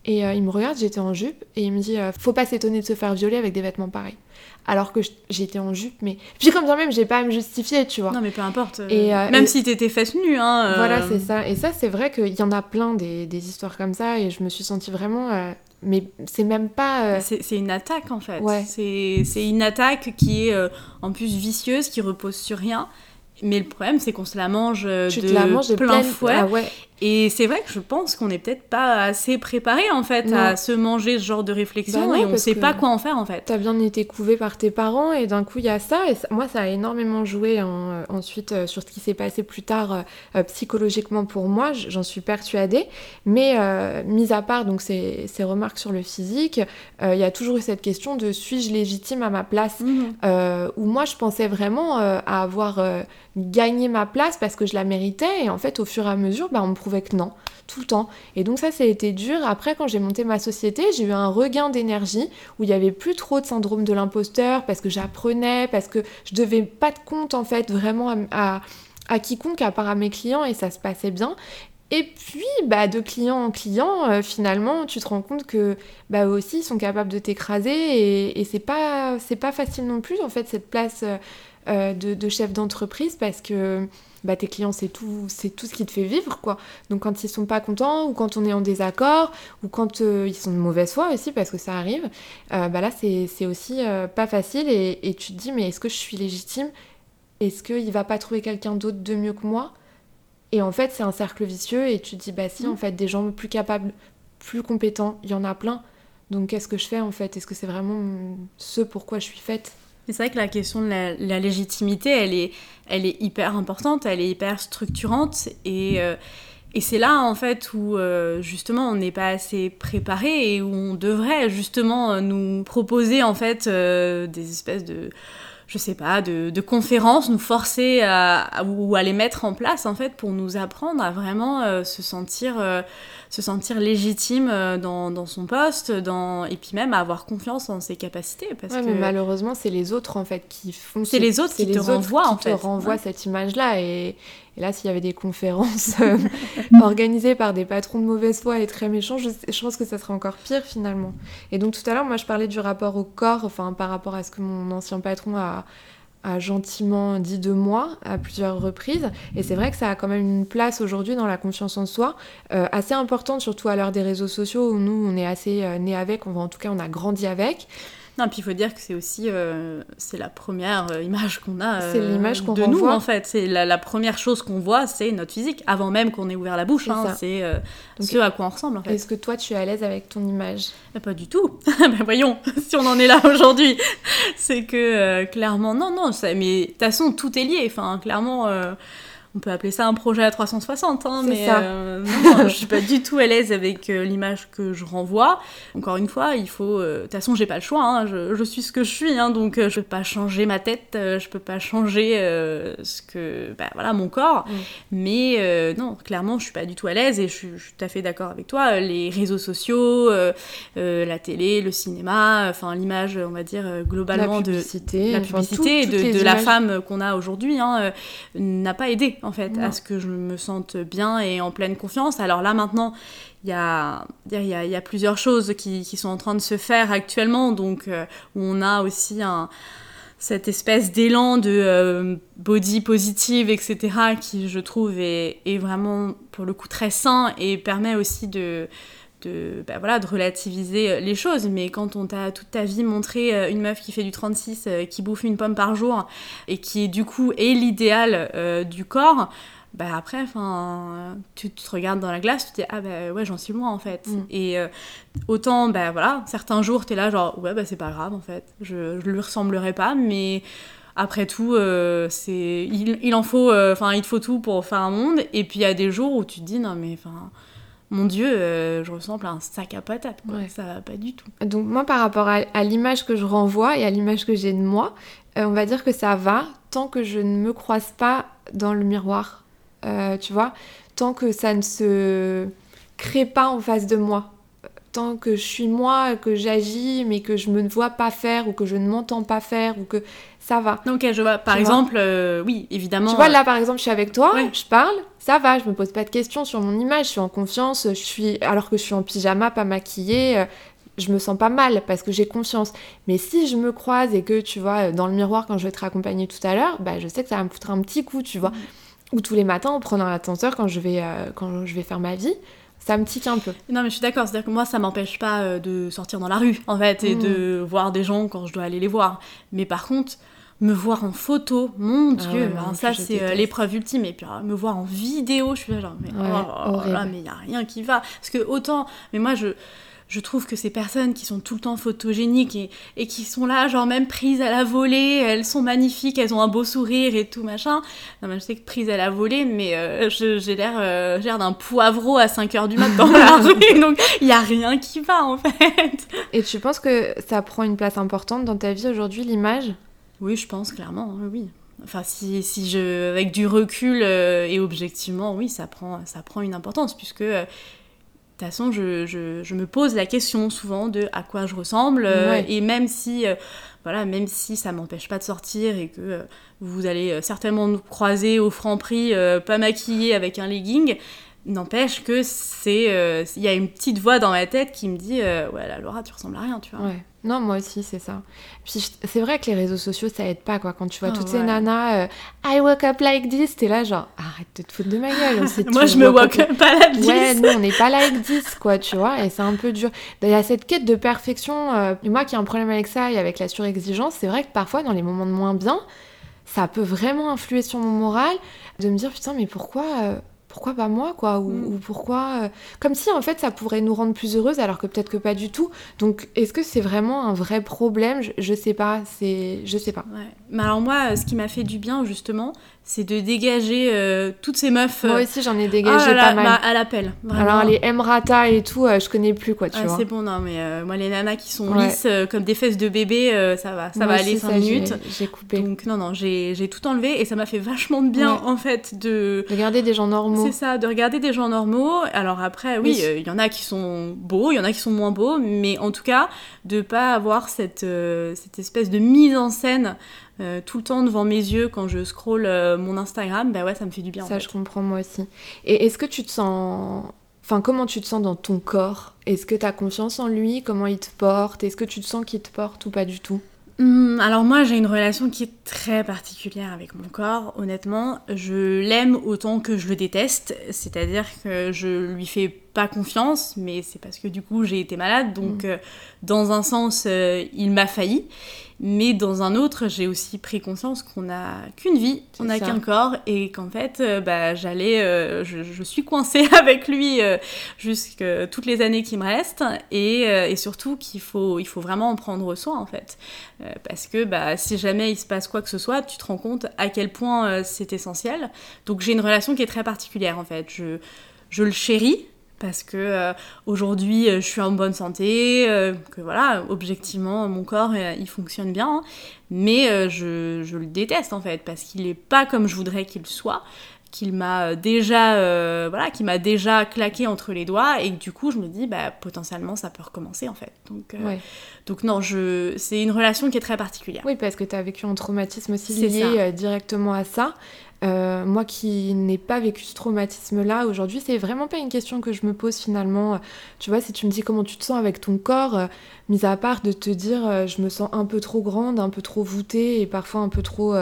Et euh, il me regarde, j'étais en jupe, et il me dit euh, Faut pas s'étonner de se faire violer avec des vêtements pareils. Alors que j'étais en jupe, mais. [laughs] Puis comme bien même, j'ai pas à me justifier, tu vois. Non, mais peu importe. euh, Et, euh, même et- si t'étais fesses nues, hein. Voilà, c'est ça. Et ça, c'est vrai qu'il y en a plein des, des histoires comme ça, et je me suis sentie vraiment. mais c'est même pas. C'est une attaque en fait. Ouais. C'est une attaque qui est en plus vicieuse, qui repose sur rien. Mais le problème, c'est qu'on se la mange tu de la manges de plein pleine- fouet. Ah ouais. Et c'est vrai que je pense qu'on n'est peut-être pas assez préparé en fait Non. à se manger ce genre de réflexion Bah non, et on parce sait pas quoi en faire en fait. T'as bien été couvé par tes parents et d'un coup il y a ça et ça- moi ça a énormément joué euh, ensuite euh, sur ce qui s'est passé plus tard euh, psychologiquement pour moi, j'en suis persuadée. Mais euh, mis à part donc ces, ces remarques sur le physique, il y a toujours eu cette question de suis-je légitime à ma place euh, où moi je pensais vraiment à avoir gagné ma place parce que je la méritais et en fait au fur et à mesure bah, on me prouvait que non tout le temps. Et donc ça ça été dur. Après quand j'ai monté ma société j'ai eu un regain d'énergie où il y avait plus trop de syndrome de l'imposteur parce que j'apprenais parce que je devais pas de compte en fait vraiment à, quiconque à part à mes clients et ça se passait bien. Et puis, bah, de client en client, euh, finalement, tu te rends compte que bah, eux aussi, ils sont capables de t'écraser et, et c'est pas, c'est pas facile non plus, en fait, cette place euh, euh, de, de chef d'entreprise parce que bah, tes clients, c'est tout, c'est tout ce qui te fait vivre, quoi. Donc, quand ils sont pas contents ou quand on est en désaccord ou quand euh, ils sont de mauvaise foi aussi, parce que ça arrive, euh, bah là, c'est, c'est aussi euh, pas facile et, et tu te dis, mais est-ce que je suis légitime? Est-ce qu'il va pas trouver quelqu'un d'autre de mieux que moi? Et en fait, c'est un cercle vicieux et tu te dis, bah si, en fait, des gens plus capables, plus compétents, il y en a plein. Donc qu'est-ce que je fais en fait? Est-ce que c'est vraiment ce pourquoi je suis faite? C'est vrai que la question de la, légitimité, elle est, elle est hyper importante, elle est hyper structurante. Et, euh, et c'est là en fait où euh, justement on n'est pas assez préparé et où on devrait justement euh, nous proposer en fait des espèces de je sais pas, de, conférences, nous forcer à, ou à les mettre en place en fait pour nous apprendre à vraiment se sentir se sentir légitime euh, dans, dans son poste, dans et puis même avoir confiance en ses capacités parce Ouais, que mais malheureusement, c'est les autres en fait qui font. C'est ce- les autres c'est qui te les autres renvoient, en te fait. renvoient Ouais. cette image-là. Et, et là, s'il y avait des conférences [laughs] euh, organisées par des patrons de mauvaise foi et très méchants, je, je pense que ça serait encore pire finalement. Et donc tout à l'heure, moi, je parlais du rapport au corps, enfin par rapport à ce que mon ancien patron a a gentiment dit de moi à plusieurs reprises. Et c'est vrai que ça a quand même une place aujourd'hui dans la confiance en soi, euh, assez importante, surtout à l'heure des réseaux sociaux où nous, on est assez euh, nés avec, on, en tout cas, on a grandi avec. Non, puis il faut dire que c'est aussi euh, c'est la première euh, image qu'on a euh, C'est l'image qu'on de nous en fait. C'est la, la première chose qu'on voit, c'est notre physique avant même qu'on ait ouvert la bouche. C'est hein. ça. C'est euh, Donc, ce à quoi on ressemble en fait. Est-ce que toi, tu es à l'aise avec ton image? Mais pas du tout. [laughs] ben voyons, [laughs] si on en est là aujourd'hui, c'est que clairement non non. ça- mais de toute façon tout est lié. Enfin clairement. On peut appeler ça un projet à 360, hein, mais euh, non, je suis pas du tout à l'aise avec euh, l'image que je renvoie. Encore une fois, il faut. euh, De toute façon, j'ai pas le choix. hein, je, je suis ce que je suis, hein, donc euh, je peux pas changer ma tête, je peux pas changer ce que, bah, voilà, mon corps. Mm. Mais non, clairement, je suis pas du tout à l'aise et je, suis- je suis tout à fait d'accord avec toi. Les réseaux sociaux, la télé, le cinéma, enfin l'image, on va dire globalement La de la enfin, publicité toutes de, la femme qu'on a aujourd'hui hein, n'a pas aidé en fait Non. à ce que je me sente bien et en pleine confiance. Alors là maintenant, il y a, il y, a, il y a plusieurs choses qui, qui sont en train de se faire actuellement, donc euh, où on a aussi un, cette espèce d'élan de euh, body positive, etc., qui je trouve est, est vraiment pour le coup très sain et permet aussi de, de, bah voilà, de relativiser euh, les choses. Mais quand on t'a toute ta vie montré euh, une meuf qui fait du 36, euh, qui bouffe une pomme par jour et qui du coup est l'idéal euh, du corps, bah après, enfin, tu te regardes dans la glace, tu te dis ah bah ouais j'en suis loin en fait. Mm. Et euh, autant bah voilà, certains jours t'es là genre ouais bah c'est pas grave en fait, je, je lui ressemblerai pas, mais après tout euh, c'est il, il en faut, euh, enfin il te faut tout pour faire un monde. Et puis il y a des jours où tu te dis non mais enfin mon dieu, euh, je ressemble à un sac à patates quoi. Ouais. Ça va pas du tout. Donc moi, par rapport à, à l'image que je renvoie et à l'image que j'ai de moi, euh, on va dire que ça va tant que je ne me croise pas dans le miroir. Euh, tu vois tant que ça ne se crée pas en face de moi. Tant que je suis moi, que j'agis, mais que je me vois pas faire ou que je ne m'entends pas faire ou que ça va. Ok, je vois. Par Tu vois exemple, euh, oui, évidemment. Tu vois, euh, là par exemple, je suis avec toi, Ouais. je parle, ça va, je me pose pas de questions sur mon image, je suis en confiance, je suis alors que je suis en pyjama, pas maquillée, euh, je me sens pas mal parce que j'ai confiance. Mais si je me croise et que tu vois dans le miroir quand je vais te raccompagner tout à l'heure, bah je sais que ça va me foutre un petit coup, tu vois. Ou tous les matins en prenant l'ascenseur quand je vais euh, quand je vais faire ma vie, ça me tique un peu. Non, mais je suis d'accord. C'est-à-dire que moi, ça m'empêche pas euh, de sortir dans la rue, en fait, et Mm. de voir des gens quand je dois aller les voir. Mais par contre, me voir en photo, mon Ah Dieu, ouais, ben non, ça, c'est euh, l'épreuve ultime. Et puis, euh, me voir en vidéo, je suis là, genre, mais, Ouais, oh là là, horrible. mais il y a rien qui va. Parce que autant, mais moi, je. Je trouve que ces personnes qui sont tout le temps photogéniques et, et qui sont là, genre même prises à la volée, elles sont magnifiques, elles ont un beau sourire et tout machin. Non, mais je sais que prises à la volée, mais euh, j'ai l'air euh, d'un poivreau à 5h du mat dans la [laughs] rue, donc il y a rien qui va en fait. Et tu penses que ça prend une place importante dans ta vie aujourd'hui l'image? Oui, je pense clairement, oui, oui. Enfin, si, si je, avec du recul euh, et objectivement, oui, ça prend, ça prend une importance, puisque euh, de toute façon, je, je- je me pose la question souvent de à quoi je ressemble, euh, Ouais. et même si, euh, voilà, même si ça m'empêche pas de sortir et que euh, vous allez euh, certainement nous croiser au franc prix, euh, pas maquillé avec un legging, n'empêche que c'est, il y a une petite voix dans ma tête qui me dit, euh, ouais, là, Laura, tu ressembles à rien, tu vois. Ouais. Non, moi aussi, c'est ça. Puis c'est vrai que les réseaux sociaux, ça aide pas, quoi. Quand tu vois Ah toutes ces nanas, euh, I woke up like this, t'es là, genre, arrête de te foutre de ma gueule. [laughs] Moi, je me woke up- pas la 10. Ouais, nous, on n'est pas like this, quoi, tu vois, et c'est un peu dur. Il y a cette quête de perfection. euh, moi qui ai un problème avec ça et avec la surexigence, c'est vrai que parfois, dans les moments de moins bien, ça peut vraiment influer sur mon moral, de me dire, putain, mais pourquoi. euh, pourquoi pas moi, quoi ou, Mm. ou pourquoi... euh, Comme si, en fait, ça pourrait nous rendre plus heureuses, alors que peut-être que pas du tout. Donc, est-ce que c'est vraiment un vrai problème? Je, je sais pas, c'est... Je sais pas. Ouais. Mais alors moi, euh, ce qui m'a fait du bien justement, c'est de dégager euh, toutes ces meufs Moi euh, aussi, j'en ai ah dégagé là là, pas mal. bah, à l'appel. Alors, les Emrata et tout, euh, je connais plus, quoi, tu Ah, vois. c'est bon, non, mais euh, moi les nanas qui sont Ouais. lisses euh, comme des fesses de bébé, ça va, ça Moi va aussi, aller 5 ça, j'ai- minutes. J'ai coupé. Donc non, non, j'ai tout enlevé et ça m'a fait vachement de bien Ouais. en fait de... Regarder des gens normaux. C'est ça, de regarder des gens normaux. Alors après, oui, Oui. il y en a qui sont beaux, il y en a qui sont moins beaux, mais en tout cas, de pas avoir cette, cette espèce de mise en scène euh, tout le temps devant mes yeux quand je scrolle euh, mon Instagram, bah ouais, ça me fait du bien. en Ça, fait. je comprends moi aussi. Et est-ce que tu te sens. Enfin, comment tu te sens dans ton corps? Est-ce que tu as confiance en lui? Comment il te porte? Est-ce que tu te sens qu'il te porte ou pas du tout? Hum, alors moi j'ai une relation qui est très particulière avec mon corps, honnêtement. Je l'aime autant que je le déteste, c'est-à-dire que je lui fais pas confiance, mais c'est parce que du coup j'ai été malade, donc euh, dans un sens euh, il m'a failli, mais dans un autre j'ai aussi pris conscience qu'on n'a qu'une vie, on n'a qu'un corps, et qu'en fait euh, bah, j'allais, je, je suis coincée [laughs] avec lui jusque toutes les années qui me restent, et, et surtout qu'il faut, il faut vraiment en prendre soin en fait. Parce que bah, si jamais il se passe quoi que ce soit, tu te rends compte à quel point c'est essentiel. Donc j'ai une relation qui est très particulière en fait. Je, je le chéris parce que euh, aujourd'hui euh, je suis en bonne santé, euh, que voilà, objectivement mon corps euh, il fonctionne bien, hein. mais je, je le déteste en fait parce qu'il est pas comme je voudrais qu'il soit qu'il m'a déjà voilà qui m'a déjà claqué entre les doigts et que du coup je me dis bah potentiellement ça peut recommencer en fait donc Ouais. donc non, je... c'est une relation qui est très particulière. Oui, parce que tu as vécu un traumatisme aussi C'est lié directement à ça. Euh, moi qui n'ai pas vécu ce traumatisme-là, aujourd'hui, c'est vraiment pas une question que je me pose finalement. Tu vois, si tu me dis comment tu te sens avec ton corps, euh, mis à part de te dire euh, je me sens un peu trop grande, un peu trop voûtée et parfois un peu trop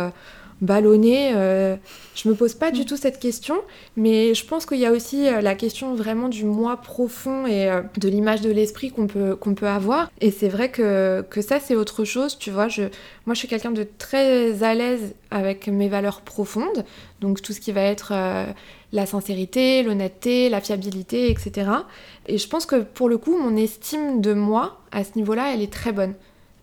ballonnée, euh, je me pose pas du tout cette question. Mais je pense qu'il y a aussi euh, la question vraiment du moi profond et euh, de l'image de l'esprit qu'on peut, qu'on peut avoir. Et c'est vrai que, que ça, c'est autre chose. Tu vois, je, moi, je suis quelqu'un de très à l'aise avec mes valeurs profondes. Donc, tout ce qui va être euh, la sincérité, l'honnêteté, la fiabilité, etc. Et je pense que pour le coup, mon estime de moi, à ce niveau-là, elle est très bonne.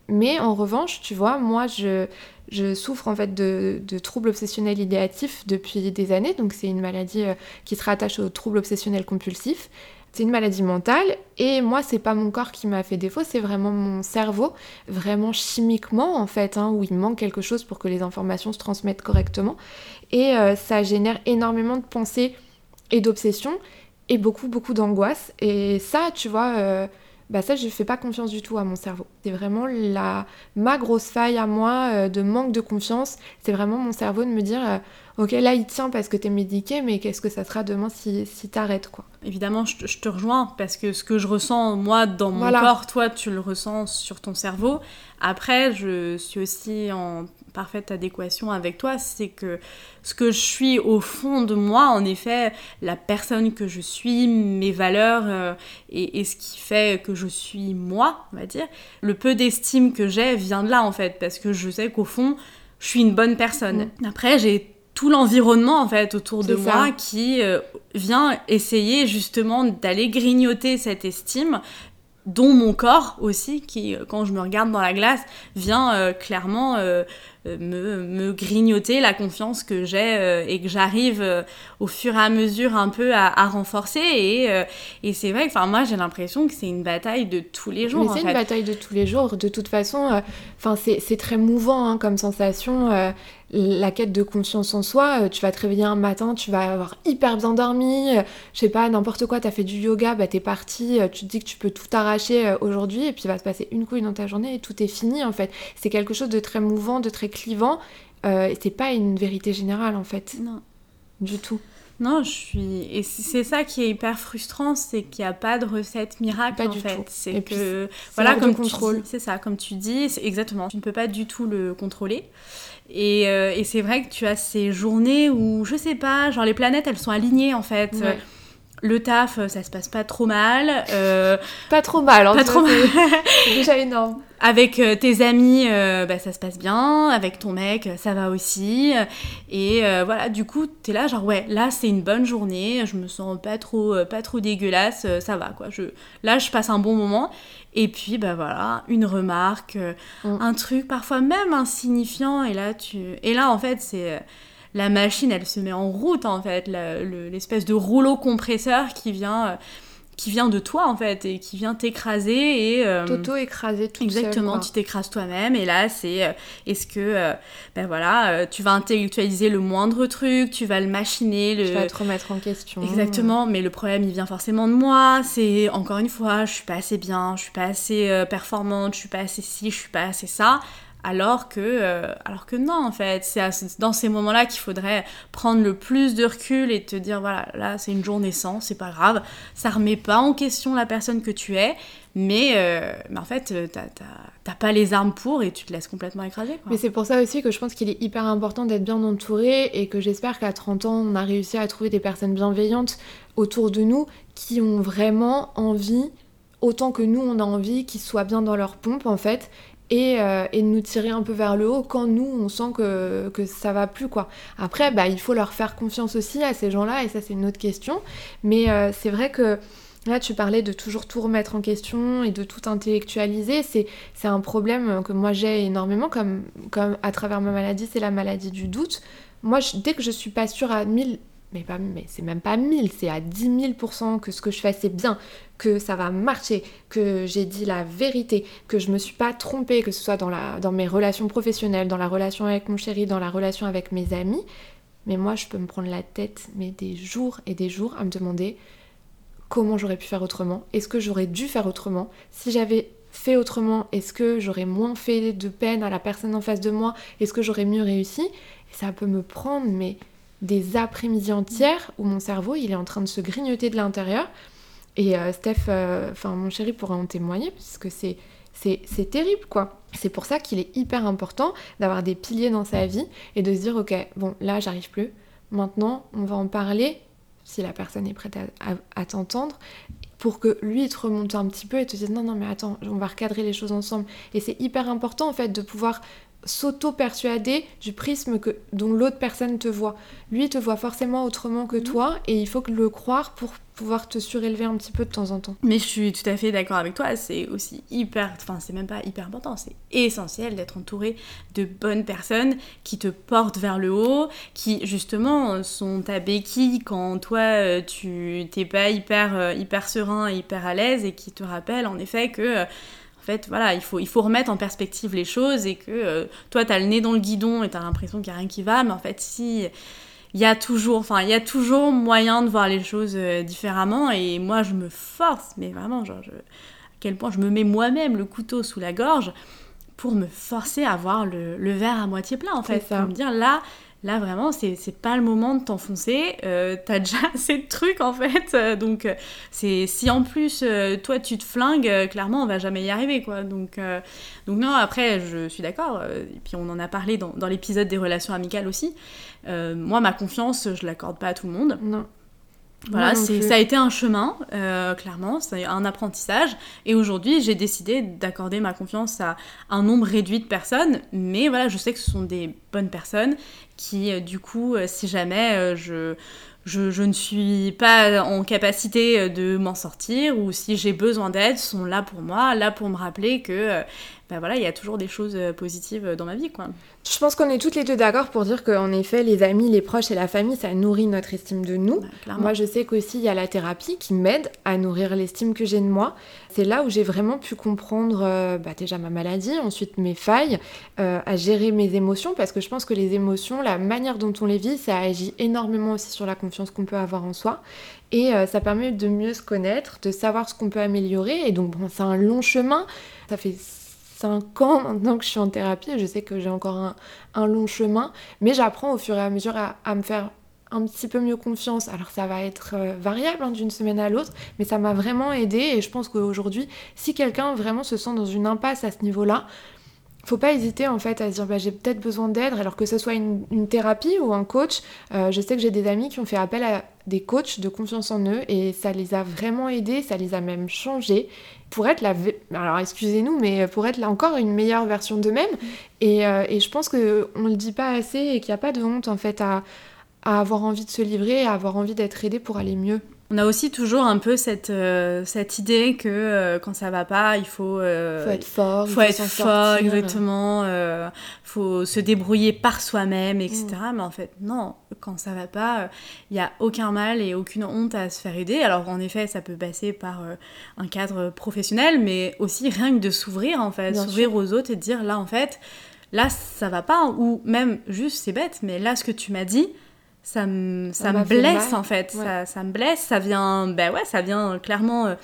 Mais en revanche, tu vois, moi, je, je souffre en fait de, troubles obsessionnels idéatifs depuis des années. Donc, c'est une maladie euh, qui se rattache aux troubles obsessionnels compulsifs. C'est une maladie mentale et moi c'est pas mon corps qui m'a fait défaut, c'est vraiment mon cerveau, vraiment chimiquement en fait, hein, où il manque quelque chose pour que les informations se transmettent correctement. Et euh, ça génère énormément de pensées et d'obsession et beaucoup, beaucoup d'angoisse. Et ça, tu vois, euh, bah ça, je fais pas confiance du tout à mon cerveau. C'est vraiment la, ma grosse faille à moi euh, de manque de confiance. C'est vraiment mon cerveau de me dire, euh, ok, là, il tient parce que t'es médiqué, mais qu'est-ce que ça sera demain si, si t'arrêtes, quoi? Évidemment, je te, je te rejoins parce que ce que je ressens moi dans mon Voilà. corps, toi, tu le ressens sur ton cerveau. Après, je suis aussi en parfaite adéquation avec toi, c'est que ce que je suis au fond de moi, en effet, la personne que je suis, mes valeurs euh, et, et ce qui fait que je suis moi, on va dire, le peu d'estime que j'ai vient de là en fait, parce que je sais qu'au fond, je suis une bonne personne. Après, j'ai tout l'environnement en fait autour de ça. moi qui euh, vient essayer justement d'aller grignoter cette estime dont mon corps aussi, qui, euh, quand je me regarde dans la glace, vient euh, clairement euh, me, me grignoter la confiance que j'ai euh, et que j'arrive euh, au fur et à mesure un peu à, à renforcer. Et, euh, et c'est vrai que moi, j'ai l'impression que c'est une bataille de tous les jours. C'est une fait. bataille de tous les jours. De toute façon, euh, enfin c'est très mouvant hein, comme sensation. La quête de confiance en soi, euh, tu vas te réveiller un matin, tu vas avoir hyper bien dormi, euh, je sais pas, n'importe quoi, t'as fait du yoga, bah t'es parti, euh, tu te dis que tu peux tout arracher aujourd'hui, et puis il va se passer une couille dans ta journée et tout est fini en fait. C'est quelque chose de très mouvant, de très clivant, euh, et c'est pas une vérité générale en fait, Non. du tout. Non, je suis. Et c'est ça qui est hyper frustrant, c'est qu'il n'y a pas de recette miracle Pas en du fait. C'est que. Voilà, comme contrôle. c'est ça, comme tu dis, exactement. Tu ne peux pas du tout le contrôler. Et, euh, et c'est vrai que tu as ces journées où, je sais pas, genre les planètes elles sont alignées en fait. Ouais. Le taf, ça se passe pas trop mal. euh, Pas trop mal, hein, Pas trop c'est- C'est déjà énorme. avec euh, tes amis, euh, bah, ça se passe bien. Avec ton mec, ça va aussi. Et euh, voilà, du coup, t'es là, genre, ouais, là, c'est une bonne journée. Je me sens pas trop, euh, pas trop dégueulasse. euh, ça va, quoi. Je, là, je passe un bon moment. Et puis, bah voilà, une remarque, euh, Mm. un truc parfois même insignifiant. Et là, tu... et là en fait, c'est. euh, La machine, elle se met en route, en fait. L'espèce de rouleau compresseur qui vient, euh, qui vient de toi, en fait, et qui vient t'écraser. Et, euh, Toto écrasé tout Exactement, tu t'écrases toi-même et là c'est euh, est-ce que euh, ben voilà, euh, tu vas intellectualiser le moindre truc, tu vas le machiner, le Tu vas te remettre en question. Exactement, mais le problème il vient forcément de moi, c'est encore une fois, je suis pas assez bien, je suis pas assez euh, performante, je suis pas assez ci, je suis pas assez ça. Alors que, euh, alors que non, en fait, c'est dans ces moments-là qu'il faudrait prendre le plus de recul et te dire voilà, là c'est une journée sans, c'est pas grave, ça remet pas en question la personne que tu es, mais, euh, mais en fait, euh, t'as- pas les armes pour et tu te laisses complètement écraser. Mais c'est pour ça aussi que je pense qu'il est hyper important d'être bien entouré et que j'espère qu'à 30 ans, on a réussi à trouver des personnes bienveillantes autour de nous qui ont vraiment envie, autant que nous on a envie, qu'ils soient bien dans leur pompe en fait. Et, euh, et de nous tirer un peu vers le haut quand nous on sent que, que ça va plus quoi. Après bah, il faut leur faire confiance aussi à ces gens-là et ça c'est une autre question. Mais euh, c'est vrai que là tu parlais de toujours tout remettre en question et de tout intellectualiser. C'est un problème que moi j'ai énormément, comme, comme à travers ma maladie, c'est la maladie du doute. Moi, dès que je suis pas sûre à 1000, mais, c'est même pas 1000, c'est à 10 000% que ce que je fais c'est bien, que ça va marcher, que j'ai dit la vérité, que je me suis pas trompée, que ce soit dans, la, dans mes relations professionnelles, dans la relation avec mon chéri, dans la relation avec mes amis. Mais moi, je peux me prendre la tête, mais des jours et des jours à me demander comment j'aurais pu faire autrement. Est-ce que j'aurais dû faire autrement? Si j'avais fait autrement, est-ce que j'aurais moins fait de peine à la personne en face de moi? Est-ce que j'aurais mieux réussi? Et ça peut me prendre mais des après-midi entières où mon cerveau il est en train de se grignoter de l'intérieur. Et euh, Steph, euh, enfin mon chéri pourra en témoigner puisque c'est c'est c'est terrible quoi. C'est pour ça qu'il est hyper important d'avoir des piliers dans sa vie et de se dire ok bon là j'arrive plus. Maintenant on va en parler si la personne est prête à, à- t'entendre pour que lui te remonte un petit peu et te dise non non mais attends on va recadrer les choses ensemble et c'est hyper important en fait de pouvoir s'auto-persuader du prisme que, dont l'autre personne te voit. Lui te voit forcément autrement que toi et il faut que le croire pour pouvoir te surélever un petit peu de temps en temps. Mais je suis tout à fait d'accord avec toi, c'est aussi hyper, enfin c'est même pas hyper important, c'est essentiel d'être entouré de bonnes personnes qui te portent vers le haut, qui justement sont ta béquille quand toi euh, tu t'es pas hyper, euh, hyper serein et hyper à l'aise et qui te rappellent en effet que... en fait, voilà, il faut, il faut remettre en perspective les choses et que euh, toi, t'as le nez dans le guidon et t'as l'impression qu'il n'y a rien qui va, mais en fait, si, il y a toujours, enfin, il y a toujours moyen de voir les choses euh, différemment. Et moi, je me force, mais vraiment, genre, je- à quel point je me mets moi-même le couteau sous la gorge pour me forcer à voir le, le verre à moitié plein, en fait. Ça. Pour me dire, là, là, vraiment, c'est pas le moment de t'enfoncer. Euh, T'as déjà [laughs] assez de trucs, en fait. Euh, donc, euh, c'est si en plus, toi, tu te flingues, clairement, on va jamais y arriver, quoi. Donc, donc non, après, je suis d'accord. et puis, on en a parlé dans, dans l'épisode des relations amicales aussi. Moi, ma confiance, je l'accorde pas à tout le monde. Non. Voilà, c'est- ça a été un chemin, euh, clairement, c'est un apprentissage. Et aujourd'hui, j'ai décidé d'accorder ma confiance à un nombre réduit de personnes. Mais voilà, je sais que ce sont des bonnes personnes qui, euh, du coup, euh, si jamais je, je, je ne suis pas en capacité de m'en sortir ou si j'ai besoin d'aide, sont là pour moi, là pour me rappeler que, euh, bah voilà, il y a toujours des choses euh, positives dans ma vie, quoi. Je pense qu'on est toutes les deux d'accord pour dire qu'en effet, les amis, les proches et la famille, ça nourrit notre estime de nous. Bah. Moi, je sais qu'aussi, il y a la thérapie qui m'aide à nourrir l'estime que j'ai de moi. C'est là où j'ai vraiment pu comprendre euh, bah, déjà ma maladie, ensuite mes failles, euh, à gérer mes émotions, parce que je pense que les émotions, la manière dont on les vit, ça agit énormément aussi sur la confiance qu'on peut avoir en soi. Et euh, ça permet de mieux se connaître, de savoir ce qu'on peut améliorer. Et donc, bon, c'est un long chemin. Ça fait 5 ans maintenant que je suis en thérapie et je sais que j'ai encore un, long chemin, mais j'apprends au fur et à mesure à, à me faire un petit peu mieux confiance. Alors ça va être euh, variable hein, d'une semaine à l'autre, mais ça m'a vraiment aidé et je pense qu'aujourd'hui, si quelqu'un vraiment se sent dans une impasse à ce niveau-là, faut pas hésiter en fait à se dire bah, j'ai peut-être besoin d'aide, alors que ce soit une, une thérapie ou un coach. Euh, je sais que j'ai des amis qui ont fait appel à des coachs de confiance en eux et ça les a vraiment aidés, ça les a même changés pour être la alors excusez-nous mais pour être là encore une meilleure version d'eux-mêmes et, euh, et je pense que on le dit pas assez et qu'il n'y a pas de honte en fait à, à avoir envie de se livrer, à avoir envie d'être aidé pour aller mieux. On a aussi toujours un peu cette, euh, cette idée que euh, quand ça va pas, il faut, euh, faut être fort, il faut être fort, sortir. exactement. faut se débrouiller par soi-même, etc. Mm. Mais en fait, non, quand ça va pas, il n'y a aucun mal et aucune honte à se faire aider. Alors en effet, ça peut passer par un cadre professionnel, mais aussi rien que de s'ouvrir, en fait, s'ouvrir aux autres et de dire là, en fait, là, ça va pas. Ou même, juste, c'est bête, mais là, ce que tu m'as dit, ça me, ça me blesse en fait, Ouais. ça, ça me blesse, ça vient, bah ouais, ça vient euh, clairement euh,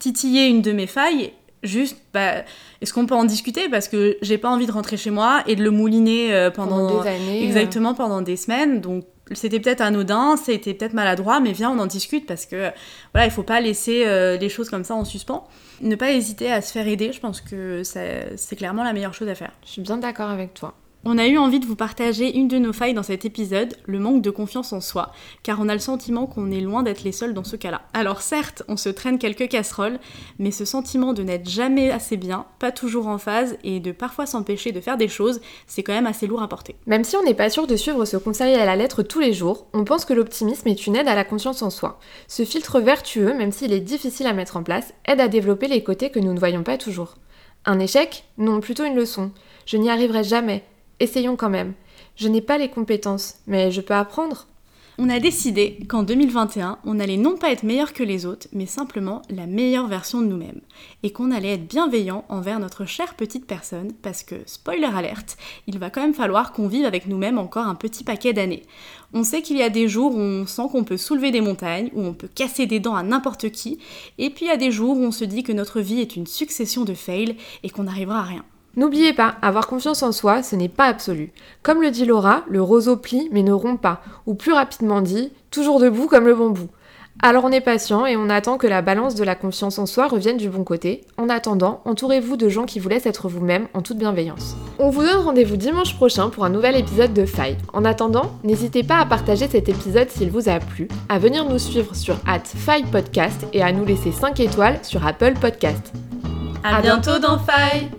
titiller une de mes failles. Juste, bah, est-ce qu'on peut en discuter? Parce que j'ai pas envie de rentrer chez moi et de le mouliner euh, pendant, pendant des années. exactement pendant des semaines. Donc c'était peut-être anodin, c'était peut-être maladroit, mais viens on en discute parce que voilà, il faut pas laisser euh, les choses comme ça en suspens. Ne pas hésiter à se faire aider, je pense que c'est clairement la meilleure chose à faire. Je suis bien d'accord avec toi. On a eu envie de vous partager une de nos failles dans cet épisode, le manque de confiance en soi, car on a le sentiment qu'on est loin d'être les seuls dans ce cas-là. Alors certes, on se traîne quelques casseroles, mais ce sentiment de n'être jamais assez bien, pas toujours en phase, et de parfois s'empêcher de faire des choses, c'est quand même assez lourd à porter. Même si on n'est pas sûr de suivre ce conseil à la lettre tous les jours, on pense que l'optimisme est une aide à la confiance en soi. Ce filtre vertueux, même s'il est difficile à mettre en place, aide à développer les côtés que nous ne voyons pas toujours. Un échec Non, plutôt une leçon. Je n'y arriverai jamais. Essayons quand même. Je n'ai pas les compétences, mais je peux apprendre. On a décidé qu'en 2021, on allait non pas être meilleur que les autres, mais simplement la meilleure version de nous-mêmes. Et qu'on allait être bienveillant envers notre chère petite personne, parce que, spoiler alerte, il va quand même falloir qu'on vive avec nous-mêmes encore un petit paquet d'années. On sait qu'il y a des jours où on sent qu'on peut soulever des montagnes, où on peut casser des dents à n'importe qui, et puis il y a des jours où on se dit que notre vie est une succession de fails et qu'on n'arrivera à rien. N'oubliez pas, avoir confiance en soi, ce n'est pas absolu. Comme le dit Laura, le roseau plie mais ne rompt pas, ou plus rapidement dit, toujours debout comme le bambou. Alors on est patient et on attend que la balance de la confiance en soi revienne du bon côté. En attendant, entourez-vous de gens qui vous laissent être vous-même en toute bienveillance. On vous donne rendez-vous dimanche prochain pour un nouvel épisode de Faille. En attendant, n'hésitez pas à partager cet épisode s'il vous a plu, à venir nous suivre sur Faille Podcast et à nous laisser 5 étoiles sur Apple Podcast. À, bientôt dans Faille.